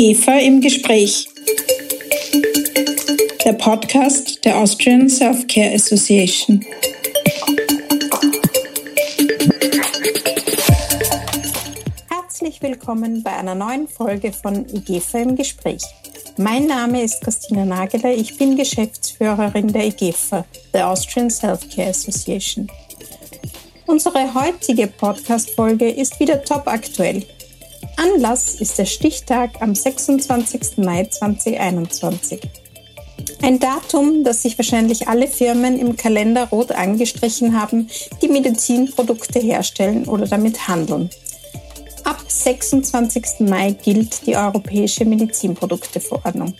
IGEFA im Gespräch. Der Podcast der Austrian Self-Care Association. Herzlich willkommen bei einer neuen Folge von IGEFA im Gespräch. Mein Name ist Christina Nageler, ich bin Geschäftsführerin der IGEFA, der Austrian Self-Care Association. Unsere heutige Podcast-Folge ist wieder top aktuell. Anlass ist der Stichtag am 26. Mai 2021. Ein Datum, das sich wahrscheinlich alle Firmen im Kalender rot angestrichen haben, die Medizinprodukte herstellen oder damit handeln. Ab 26. Mai gilt die Europäische Medizinprodukteverordnung.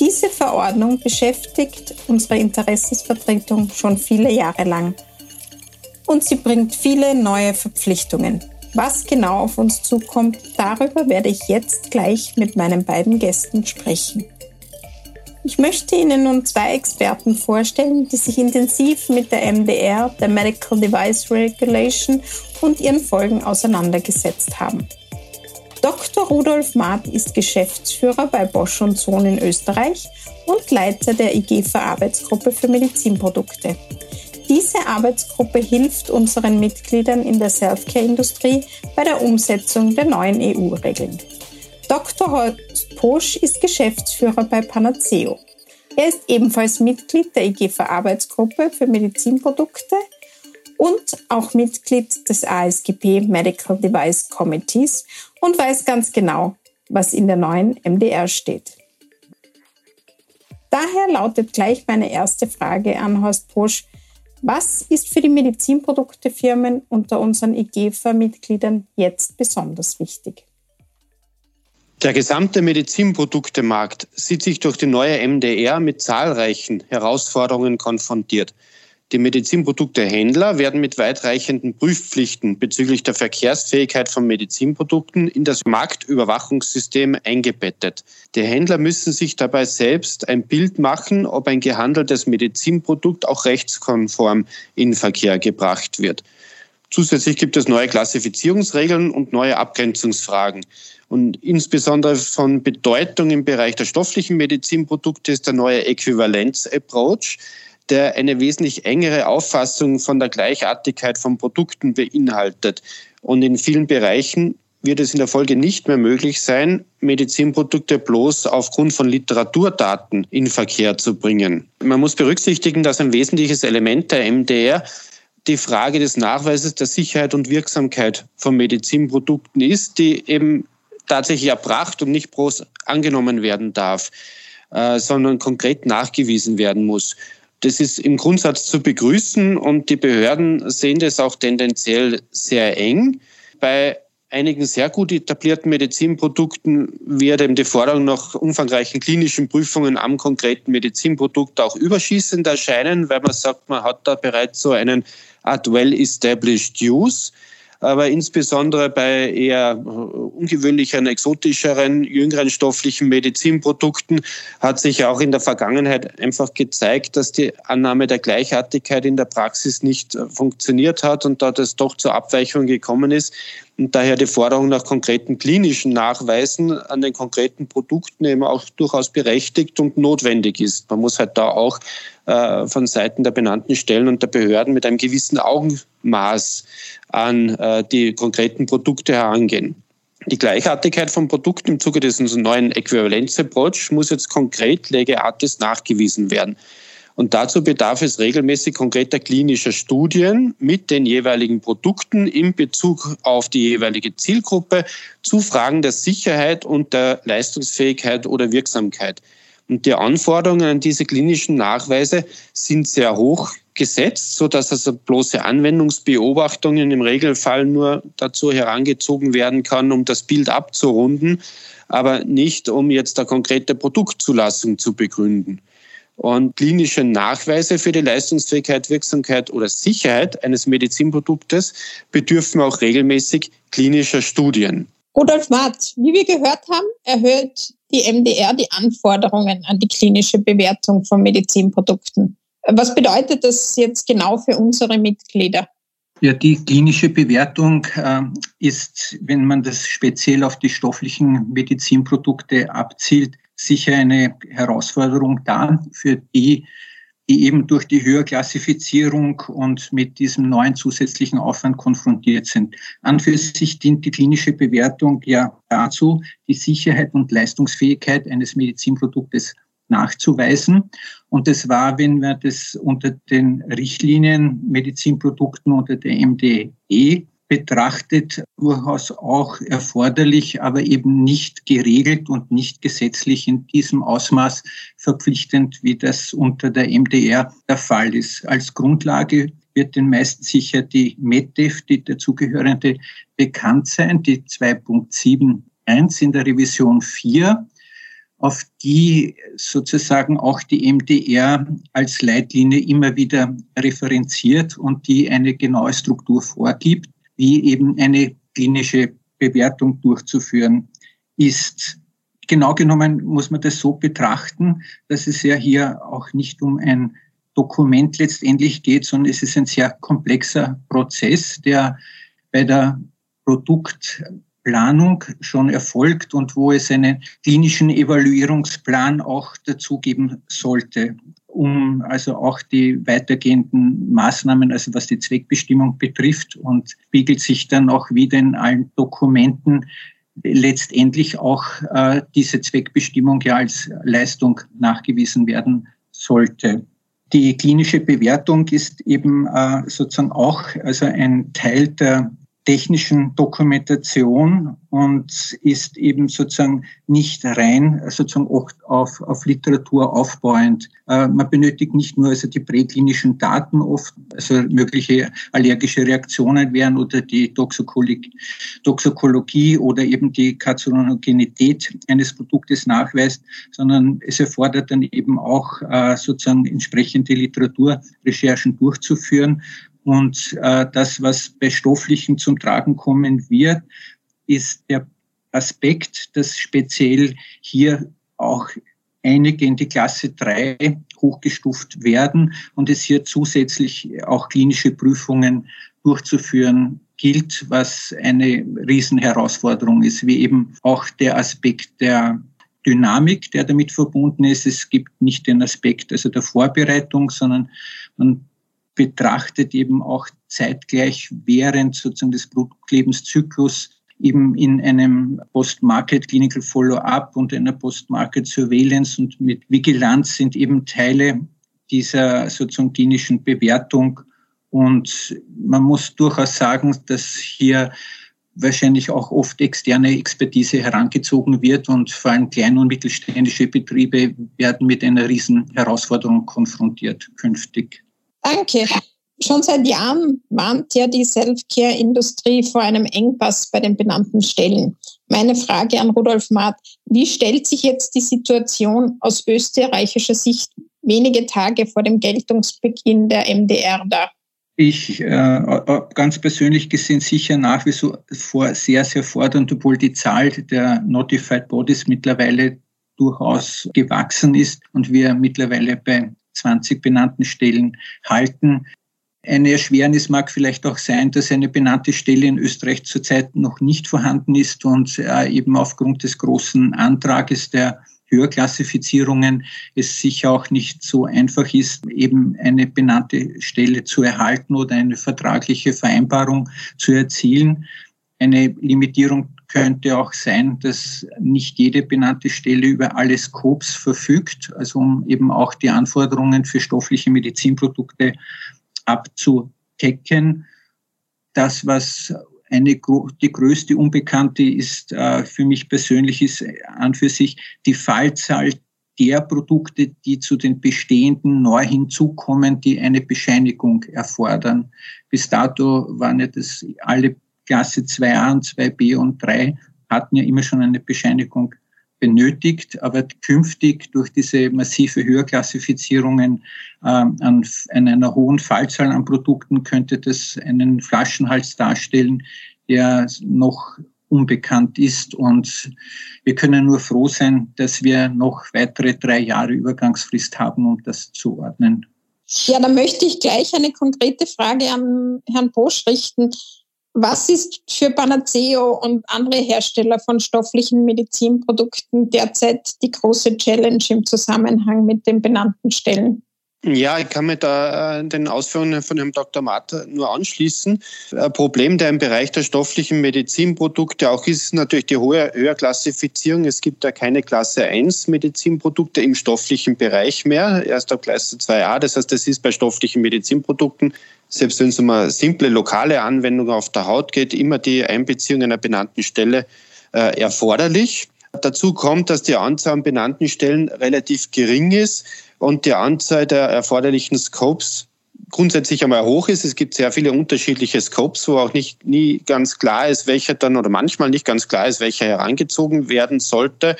Diese Verordnung beschäftigt unsere Interessensvertretung schon viele Jahre lang. Und sie bringt viele neue Verpflichtungen. Was genau auf uns zukommt, darüber werde ich jetzt gleich mit meinen beiden Gästen sprechen. Ich möchte Ihnen nun zwei Experten vorstellen, die sich intensiv mit der MDR, der Medical Device Regulation und ihren Folgen auseinandergesetzt haben. Dr. Rudolf Maat ist Geschäftsführer bei Bosch und Sohn in Österreich und Leiter der IGFA Arbeitsgruppe für Medizinprodukte. Diese Arbeitsgruppe hilft unseren Mitgliedern in der Selfcare-Industrie bei der Umsetzung der neuen EU-Regeln. Dr. Horst Posch ist Geschäftsführer bei Panaceo. Er ist ebenfalls Mitglied der IGFA Arbeitsgruppe für Medizinprodukte und auch Mitglied des ASGP Medical Device Committees und weiß ganz genau, was in der neuen MDR steht. Daher lautet gleich meine erste Frage an Horst Posch. Was ist für die Medizinproduktefirmen unter unseren IGEFA-Mitgliedern jetzt besonders wichtig? Der gesamte Medizinproduktemarkt sieht sich durch die neue MDR mit zahlreichen Herausforderungen konfrontiert. Die Medizinproduktehändler werden mit weitreichenden Prüfpflichten bezüglich der Verkehrsfähigkeit von Medizinprodukten in das Marktüberwachungssystem eingebettet. Die Händler müssen sich dabei selbst ein Bild machen, ob ein gehandeltes Medizinprodukt auch rechtskonform in Verkehr gebracht wird. Zusätzlich gibt es neue Klassifizierungsregeln und neue Abgrenzungsfragen. Und insbesondere von Bedeutung im Bereich der stofflichen Medizinprodukte ist der neue Äquivalenz-Approach, der eine wesentlich engere Auffassung von der Gleichartigkeit von Produkten beinhaltet. Und in vielen Bereichen wird es in der Folge nicht mehr möglich sein, Medizinprodukte bloß aufgrund von Literaturdaten in Verkehr zu bringen. Man muss berücksichtigen, dass ein wesentliches Element der MDR die Frage des Nachweises der Sicherheit und Wirksamkeit von Medizinprodukten ist, die eben tatsächlich erbracht und nicht bloß angenommen werden darf, äh, sondern konkret nachgewiesen werden muss. Das ist im Grundsatz zu begrüßen und die Behörden sehen das auch tendenziell sehr eng. Bei einigen sehr gut etablierten Medizinprodukten wird eben die Forderung nach umfangreichen klinischen Prüfungen am konkreten Medizinprodukt auch überschießend erscheinen, weil man sagt, man hat da bereits so einen Art well-established use aber insbesondere bei eher ungewöhnlicheren, exotischeren, jüngeren stofflichen Medizinprodukten hat sich auch in der Vergangenheit einfach gezeigt, dass die Annahme der Gleichartigkeit in der Praxis nicht äh, funktioniert hat und da das doch zur Abweichung gekommen ist und daher die Forderung nach konkreten klinischen Nachweisen an den konkreten Produkten eben auch durchaus berechtigt und notwendig ist. Man muss halt da auch äh, von Seiten der benannten Stellen und der Behörden mit einem gewissen Augenmaß an äh, die konkreten Produkte herangehen. Die Gleichartigkeit von Produkten im Zuge dieses neuen Äquivalenz-Approach muss jetzt konkret lege artis nachgewiesen werden. Und dazu bedarf es regelmäßig konkreter klinischer Studien mit den jeweiligen Produkten in Bezug auf die jeweilige Zielgruppe zu Fragen der Sicherheit und der Leistungsfähigkeit oder Wirksamkeit. Und die Anforderungen an diese klinischen Nachweise sind sehr hoch gesetzt, so dass also bloße Anwendungsbeobachtungen im Regelfall nur dazu herangezogen werden kann, um das Bild abzurunden, aber nicht um jetzt eine konkrete Produktzulassung zu begründen. Und klinische Nachweise für die Leistungsfähigkeit, Wirksamkeit oder Sicherheit eines Medizinproduktes bedürfen auch regelmäßig klinischer Studien. Rudolf Marz, wie wir gehört haben, erhöht die MDR die Anforderungen an die klinische Bewertung von Medizinprodukten. Was bedeutet das jetzt genau für unsere Mitglieder? Ja, die klinische Bewertung äh, ist, wenn man das speziell auf die stofflichen Medizinprodukte abzielt, sicher eine Herausforderung da, für die, die eben durch die Höherklassifizierung und mit diesem neuen zusätzlichen Aufwand konfrontiert sind. An für sich dient die klinische Bewertung ja dazu, die Sicherheit und Leistungsfähigkeit eines Medizinproduktes nachzuweisen. Und das war, wenn wir das unter den Richtlinien Medizinprodukten unter der MDE betrachtet, durchaus auch erforderlich, aber eben nicht geregelt und nicht gesetzlich in diesem Ausmaß verpflichtend, wie das unter der MDR der Fall ist. Als Grundlage wird den meisten sicher die MEDEF, die dazugehörende, bekannt sein, die 2.71 in der Revision 4 auf die sozusagen auch die MDR als Leitlinie immer wieder referenziert und die eine genaue Struktur vorgibt, wie eben eine klinische Bewertung durchzuführen ist. Genau genommen muss man das so betrachten, dass es ja hier auch nicht um ein Dokument letztendlich geht, sondern es ist ein sehr komplexer Prozess, der bei der Produkt Planung schon erfolgt und wo es einen klinischen Evaluierungsplan auch dazugeben sollte, um also auch die weitergehenden Maßnahmen, also was die Zweckbestimmung betrifft und spiegelt sich dann auch wieder in allen Dokumenten letztendlich auch äh, diese Zweckbestimmung ja als Leistung nachgewiesen werden sollte. Die klinische Bewertung ist eben äh, sozusagen auch also ein Teil der technischen Dokumentation und ist eben sozusagen nicht rein sozusagen auf, auf Literatur aufbauend. Äh, man benötigt nicht nur also die präklinischen Daten oft, also mögliche allergische Reaktionen wären oder die Toxikologie, Toxikologie oder eben die Karzinogenität eines Produktes nachweist, sondern es erfordert dann eben auch äh, sozusagen entsprechende Literaturrecherchen durchzuführen und äh, das, was bei Stofflichen zum Tragen kommen wird, ist der Aspekt, dass speziell hier auch einige in die Klasse 3 hochgestuft werden und es hier zusätzlich auch klinische Prüfungen durchzuführen gilt, was eine Riesenherausforderung ist, wie eben auch der Aspekt der Dynamik, der damit verbunden ist. Es gibt nicht den Aspekt also der Vorbereitung, sondern man betrachtet eben auch zeitgleich während sozusagen des Blutlebenszyklus eben in einem Post-Market Clinical Follow-up und einer Post-Market Surveillance und mit Vigilanz sind eben Teile dieser sozusagen klinischen Bewertung. Und man muss durchaus sagen, dass hier wahrscheinlich auch oft externe Expertise herangezogen wird und vor allem kleine und mittelständische Betriebe werden mit einer riesen Herausforderung konfrontiert künftig. Danke. Schon seit Jahren warnt ja die Self-Care-Industrie vor einem Engpass bei den benannten Stellen. Meine Frage an Rudolf Maat, wie stellt sich jetzt die Situation aus österreichischer Sicht wenige Tage vor dem Geltungsbeginn der MDR dar? Ich äh, ganz persönlich gesehen sicher nach wie vor sehr, sehr fordernd, obwohl die Zahl der Notified Bodies mittlerweile durchaus gewachsen ist und wir mittlerweile bei 20 benannten Stellen halten. Eine Erschwernis mag vielleicht auch sein, dass eine benannte Stelle in Österreich zurzeit noch nicht vorhanden ist und äh, eben aufgrund des großen Antrages der Höherklassifizierungen es sicher auch nicht so einfach ist, eben eine benannte Stelle zu erhalten oder eine vertragliche Vereinbarung zu erzielen. Eine Limitierung könnte auch sein, dass nicht jede benannte Stelle über alle Scopes verfügt, also um eben auch die Anforderungen für stoffliche Medizinprodukte abzudecken. Das, was eine, die größte Unbekannte ist äh, für mich persönlich, ist an für sich die Fallzahl der Produkte, die zu den bestehenden neu hinzukommen, die eine Bescheinigung erfordern. Bis dato waren ja das alle Klasse 2a und 2b und 3 hatten ja immer schon eine Bescheinigung benötigt, aber künftig durch diese massive Höherklassifizierungen äh, an, an, einer hohen Fallzahl an Produkten könnte das einen Flaschenhals darstellen, der noch unbekannt ist. Und wir können nur froh sein, dass wir noch weitere drei Jahre Übergangsfrist haben, um das zu ordnen. Ja, da möchte ich gleich eine konkrete Frage an Herrn Bosch richten. Was ist für Panaceo und andere Hersteller von stofflichen Medizinprodukten derzeit die große Challenge im Zusammenhang mit den benannten Stellen? Ja, ich kann mir da äh, den Ausführungen von Herrn Dr. Marter nur anschließen. Ein Problem, der im Bereich der stofflichen Medizinprodukte auch ist, ist natürlich die hohe Höherklassifizierung. Es gibt ja keine Klasse 1 Medizinprodukte im stofflichen Bereich mehr, erst ab Klasse 2a. Das heißt, das ist bei stofflichen Medizinprodukten, selbst wenn es um eine simple lokale Anwendung auf der Haut geht, immer die Einbeziehung einer benannten Stelle äh, erforderlich. Dazu kommt, dass die Anzahl an benannten Stellen relativ gering ist und die Anzahl der erforderlichen Scopes grundsätzlich einmal hoch ist. Es gibt sehr viele unterschiedliche Scopes, wo auch nicht nie ganz klar ist, welcher dann oder manchmal nicht ganz klar ist, welcher herangezogen werden sollte.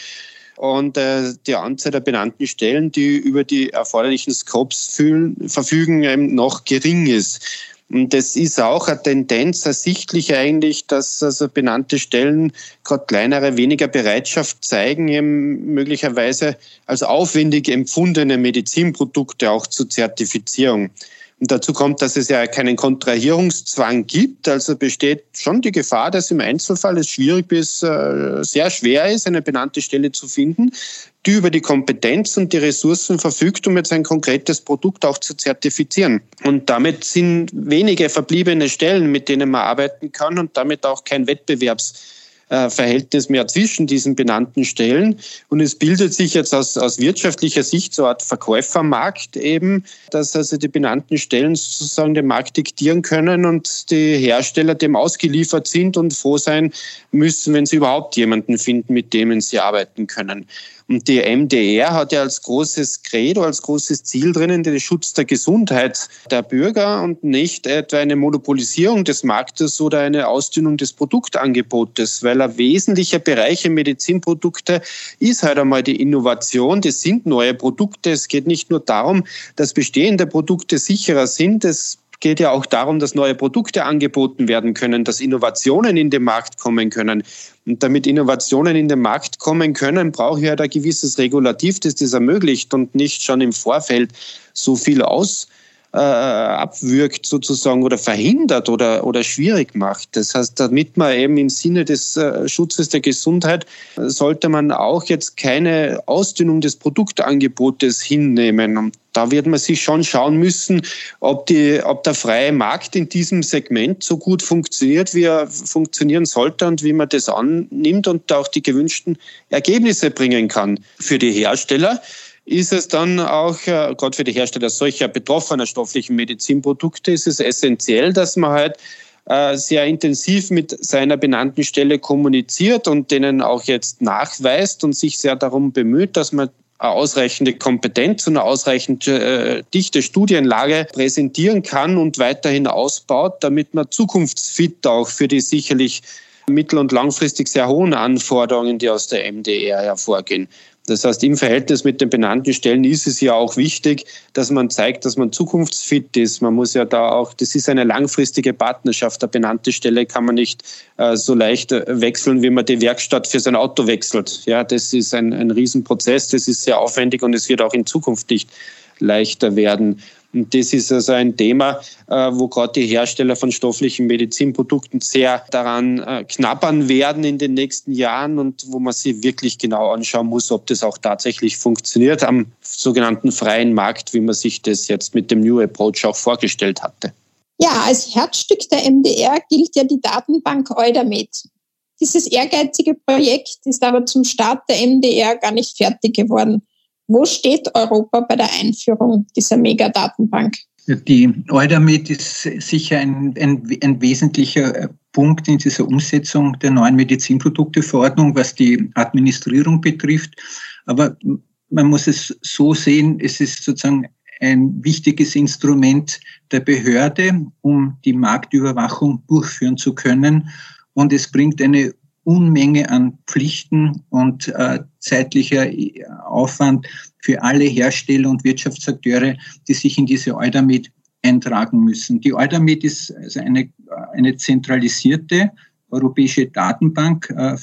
Und äh, die Anzahl der benannten Stellen, die über die erforderlichen Scopes fühlen, verfügen, eben noch gering ist. Und das ist auch eine Tendenz ersichtlich eigentlich, dass also benannte Stellen gerade kleinere weniger Bereitschaft zeigen, eben möglicherweise als aufwendig empfundene Medizinprodukte auch zur Zertifizierung. Und dazu kommt, dass es ja keinen Kontrahierungszwang gibt. Also besteht schon die Gefahr, dass im Einzelfall es schwierig bis äh, sehr schwer ist, eine benannte Stelle zu finden, die über die Kompetenz und die Ressourcen verfügt, um jetzt ein konkretes Produkt auch zu zertifizieren. Und damit sind wenige verbliebene Stellen, mit denen man arbeiten kann und damit auch kein Wettbewerbs äh, Verhältnis mehr zwischen diesen benannten Stellen. Und es bildet sich jetzt aus, aus wirtschaftlicher Sicht so eine Art Verkäufermarkt eben, dass also die benannten Stellen sozusagen den Markt diktieren können und die Hersteller dem ausgeliefert sind und froh sein müssen, wenn sie überhaupt jemanden finden, mit dem sie arbeiten können. Und die MDR hat ja als großes Credo, als großes Ziel drinnen den Schutz der Gesundheit der Bürger und nicht etwa eine Monopolisierung des Marktes oder eine Ausdünnung des Produktangebotes, weil ein wesentlicher Bereich im Medizinprodukte ist halt einmal die Innovation. Das sind neue Produkte. Es geht nicht nur darum, dass bestehende Produkte sicherer sind. Es geht ja auch darum, dass neue Produkte angeboten werden können, dass Innovationen in den Markt kommen können. Und damit Innovationen in den Markt kommen können, brauche ich halt ein gewisses Regulativ, das das ermöglicht und nicht schon im Vorfeld so viel aus äh, abwürgt sozusagen oder verhindert oder, oder schwierig macht. Das heißt, damit man eben im Sinne des äh, Schutzes der Gesundheit sollte man auch jetzt keine Ausdünnung des Produktangebotes hinnehmen. Und da wird man sich schon schauen müssen, ob, die, ob der freie Markt in diesem Segment so gut funktioniert, wie er funktionieren sollte und wie man das annimmt und auch die gewünschten Ergebnisse bringen kann für die Hersteller ist es dann auch, äh, gerade für die Hersteller solcher betroffener stofflichen Medizinprodukte, ist es essentiell, dass man halt äh, sehr intensiv mit seiner benannten Stelle kommuniziert und denen auch jetzt nachweist und sich sehr darum bemüht, dass man eine ausreichende Kompetenz und eine ausreichend äh, dichte Studienlage präsentieren kann und weiterhin ausbaut, damit man zukunftsfit auch für die sicherlich mittel- und langfristig sehr hohen Anforderungen, die aus der MDR hervorgehen, das heißt, im Verhältnis mit den benannten Stellen ist es ja auch wichtig, dass man zeigt, dass man zukunftsfit ist. Man muss ja da auch, das ist eine langfristige Partnerschaft. Eine benannte Stelle kann man nicht äh, so leicht äh, wechseln, wie man die Werkstatt für sein Auto wechselt. Ja, das ist ein, ein Riesenprozess, das ist sehr aufwendig und es wird auch in Zukunft nicht leichter werden. Und das ist also ein Thema, äh, wo gerade die Hersteller von stofflichen Medizinprodukten sehr daran äh, knabbern werden in den nächsten Jahren und wo man sich wirklich genau anschauen muss, ob das auch tatsächlich funktioniert am sogenannten freien Markt, wie man sich das jetzt mit dem New Approach auch vorgestellt hatte. Ja, als Herzstück der MDR gilt ja die Datenbank Eudamed. Dieses ehrgeizige Projekt ist aber zum Start der MDR gar nicht fertig geworden. Wo steht Europa bei der Einführung dieser Megadatenbank? Die Eudamed ist sicher ein, ein, ein, wesentlicher Punkt in dieser Umsetzung der neuen Medizinprodukteverordnung, was die Administrierung betrifft. Aber man muss es so sehen, es ist sozusagen ein wichtiges Instrument der Behörde, um die Marktüberwachung durchführen zu können. Und es bringt eine Unmenge an Pflichten und äh, zeitlicher äh, Aufwand für alle Hersteller und Wirtschaftsakteure, die sich in diese Eudamed eintragen müssen. Die Eudamed ist also eine, eine zentralisierte europäische Datenbank, äh,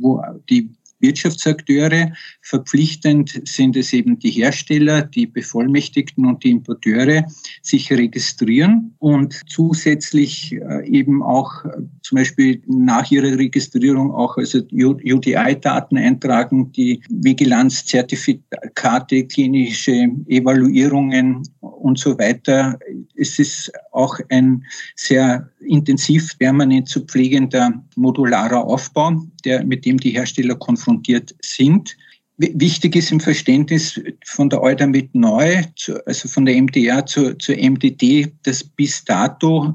wo die Wirtschaftsakteure. Verpflichtend sind es eben die Hersteller, die Bevollmächtigten und die Importeure, sich registrieren und zusätzlich äh, eben auch äh, zum Beispiel nach ihrer Registrierung auch also UDI-Daten eintragen, die Vigilanzzertifikate, klinische Evaluierungen und so weiter. Es ist auch ein sehr intensiv permanent zu pflegender modularer Aufbau, der, mit dem die Hersteller konfrontiert sind. Wichtig ist im Verständnis von der Eudamit neu, also von der MDR zur, zur MDD, dass bis dato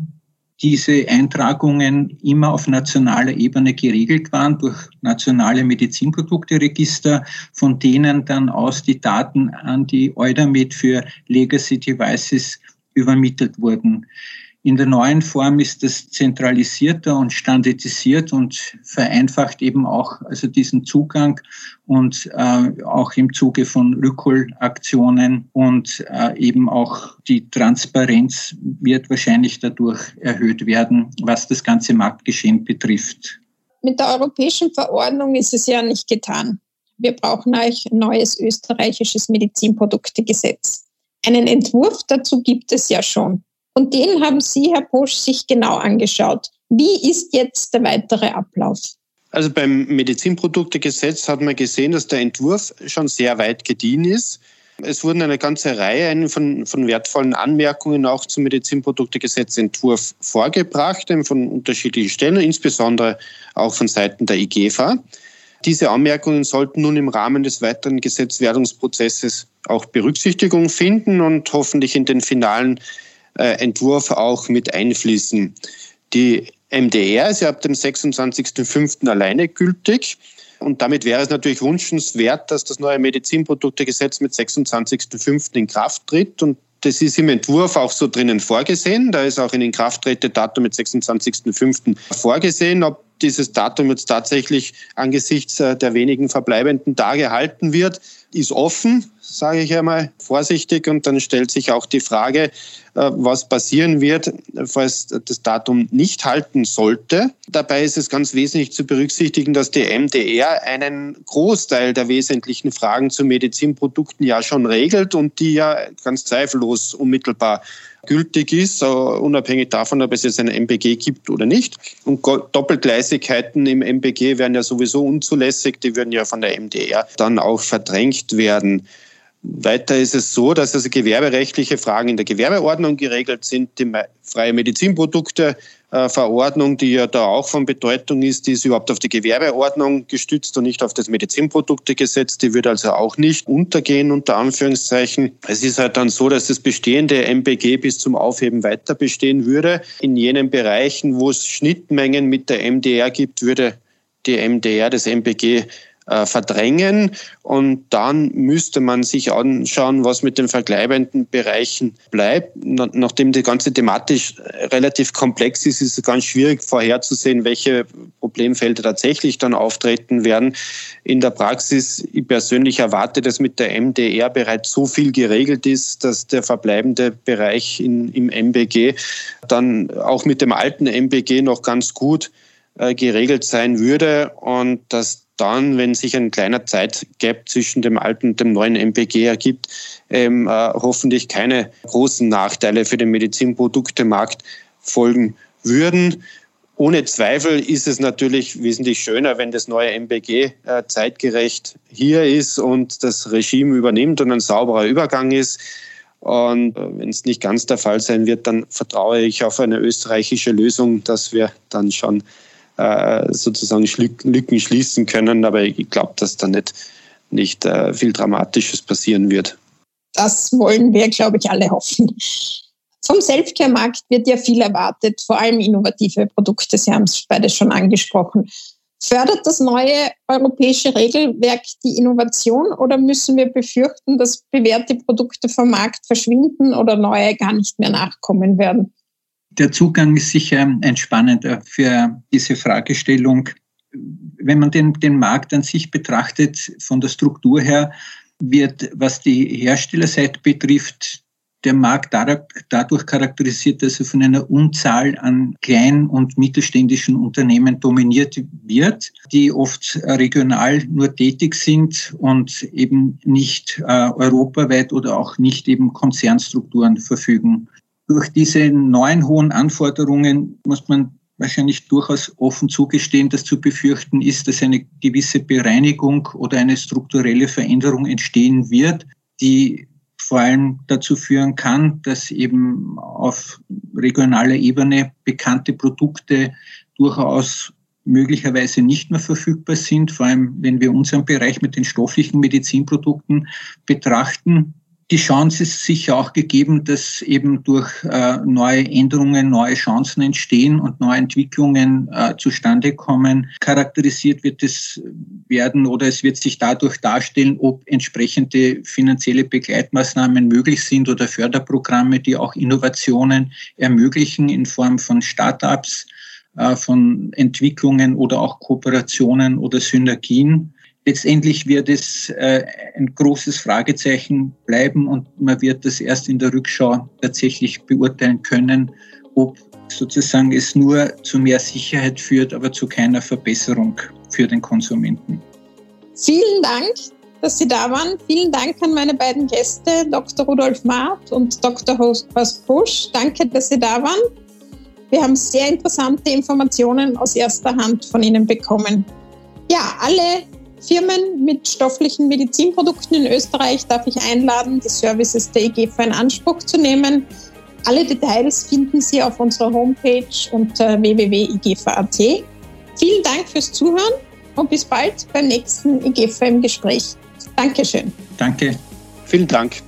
diese Eintragungen immer auf nationaler Ebene geregelt waren durch nationale Medizinprodukteregister, von denen dann aus die Daten an die Eudamit für Legacy Devices übermittelt wurden. In der neuen Form ist das zentralisierter und standardisiert und vereinfacht eben auch also diesen Zugang und äh, auch im Zuge von Rückholaktionen und äh, eben auch die Transparenz wird wahrscheinlich dadurch erhöht werden, was das ganze Marktgeschehen betrifft. Mit der europäischen Verordnung ist es ja nicht getan. Wir brauchen ein neues österreichisches Medizinproduktegesetz. Einen Entwurf dazu gibt es ja schon. Und den haben Sie, Herr Bosch, sich genau angeschaut. Wie ist jetzt der weitere Ablauf? Also beim Medizinproduktegesetz hat man gesehen, dass der Entwurf schon sehr weit gediehen ist. Es wurden eine ganze Reihe von, von wertvollen Anmerkungen auch zum Medizinproduktegesetzentwurf vorgebracht, von unterschiedlichen Stellen, insbesondere auch von Seiten der IGFA. Diese Anmerkungen sollten nun im Rahmen des weiteren Gesetzwerdungsprozesses auch Berücksichtigung finden und hoffentlich in den finalen Entwurf auch mit einfließen. Die MDR ist ja ab dem 26.05. alleine gültig. Und damit wäre es natürlich wünschenswert, dass das neue Medizinproduktegesetz mit 26.05. in Kraft tritt. Und das ist im Entwurf auch so drinnen vorgesehen. Da ist auch ein Inkrafttretedatum mit 26.05. vorgesehen. Ob dieses Datum jetzt tatsächlich angesichts äh, der wenigen verbleibenden Tage halten wird, ist offen, sage ich einmal vorsichtig. Und dann stellt sich auch die Frage, äh, was passieren wird, falls das Datum nicht halten sollte. Dabei ist es ganz wesentlich zu berücksichtigen, dass die MDR einen Großteil der wesentlichen Fragen zu Medizinprodukten ja schon regelt und die ja ganz zweifellos unmittelbar gültig ist, unabhängig davon, ob es jetzt ein MPG gibt oder nicht. Und Doppelgleisigkeiten im MPG wären ja sowieso unzulässig, die würden ja von der MDR dann auch verdrängt werden. Weiter ist es so, dass also gewerberechtliche Fragen in der Gewerbeordnung geregelt sind. Die freie Medizinprodukte äh, die ja da auch von Bedeutung ist, die ist überhaupt auf die Gewerbeordnung gestützt und nicht auf das Medizinproduktegesetz. Die wird also auch nicht untergehen, unter Anführungszeichen. Es ist halt dann so, dass das bestehende MPG bis zum Aufheben weiter bestehen würde. In jenen Bereichen, wo es Schnittmengen mit der MDR gibt, würde die MDR das äh, verdrängen. Und dann müsste man sich anschauen, was mit den vergleibenden Bereichen bleibt. Nachdem die ganze thematisch relativ komplex ist, ist es ganz schwierig vorherzusehen, welche Problemfelder tatsächlich dann auftreten werden. In der Praxis, ich persönlich erwarte, dass mit der MDR bereits so viel geregelt ist, dass der verbleibende Bereich in, im MBG dann auch mit dem alten MBG noch ganz gut äh, geregelt sein würde und dass dann, wenn sich ein kleiner Zeitgap zwischen dem alten und dem neuen MPG ergibt, ähm, äh, hoffentlich keine großen Nachteile für den Medizinproduktemarkt folgen würden. Ohne Zweifel ist es natürlich wesentlich schöner, wenn das neue MPG äh, zeitgerecht hier ist und das Regime übernimmt und ein sauberer Übergang ist. Und äh, wenn es nicht ganz der Fall sein wird, dann vertraue ich auf eine österreichische Lösung, dass wir dann schon äh, sozusagen Lücken schließen können. Aber ich glaube, dass da nicht, nicht äh, viel Dramatisches passieren wird. Das wollen wir, glaube ich, alle hoffen. Vom Selfcare-Markt wird ja viel erwartet, vor allem innovative Produkte. Sie haben es beide schon angesprochen. Fördert das neue europäische Regelwerk die Innovation oder müssen wir befürchten, dass bewährte Produkte vom Markt verschwinden oder neue gar nicht mehr nachkommen werden? Der Zugang ist sicher ein spannender für diese Fragestellung. Wenn man den, den Markt an sich betrachtet, von der Struktur her, wird, was die Herstellerseite betrifft, der Markt dadurch charakterisiert, dass er von einer Unzahl an kleinen und mittelständischen Unternehmen dominiert wird, die oft regional nur tätig sind und eben nicht äh, europaweit oder auch nicht eben Konzernstrukturen verfügen. Durch diese neuen hohen Anforderungen muss man wahrscheinlich durchaus offen zugestehen, dass zu befürchten ist, dass eine gewisse Bereinigung oder eine strukturelle Veränderung entstehen wird, die vor allem dazu führen kann, dass eben auf regionaler Ebene bekannte Produkte durchaus möglicherweise nicht mehr verfügbar sind, vor allem wenn wir unseren Bereich mit den stofflichen Medizinprodukten betrachten die Chance ist sicher auch gegeben, dass eben durch äh, neue Änderungen neue Chancen entstehen und neue Entwicklungen äh, zustande kommen. Charakterisiert wird es werden oder es wird sich dadurch darstellen, ob entsprechende finanzielle Begleitmaßnahmen möglich sind oder Förderprogramme, die auch Innovationen ermöglichen in Form von Start-ups, äh, von Entwicklungen oder auch Kooperationen oder Synergien. Letztendlich wird es äh, ein großes Fragezeichen bleiben und man wird das erst in der Rückschau tatsächlich beurteilen können, ob sozusagen es nur zu mehr Sicherheit führt, aber zu keiner Verbesserung für den Konsumenten. Vielen Dank, dass Sie da waren. Vielen Dank an meine beiden Gäste, Dr. Rudolf Maat und Dr. Horst Busch. Danke, dass Sie da waren. Wir haben sehr interessante Informationen aus erster Hand von Ihnen bekommen. Ja, alle Firmen mit stofflichen Medizinprodukten in Österreich darf ich einladen, die Services der EGFA in Anspruch zu nehmen. Alle Details finden Sie auf unserer Homepage unter www.igfa.at. Vielen Dank fürs Zuhören und bis bald beim nächsten EGFA im Gespräch. Dankeschön. Danke. Vielen Dank.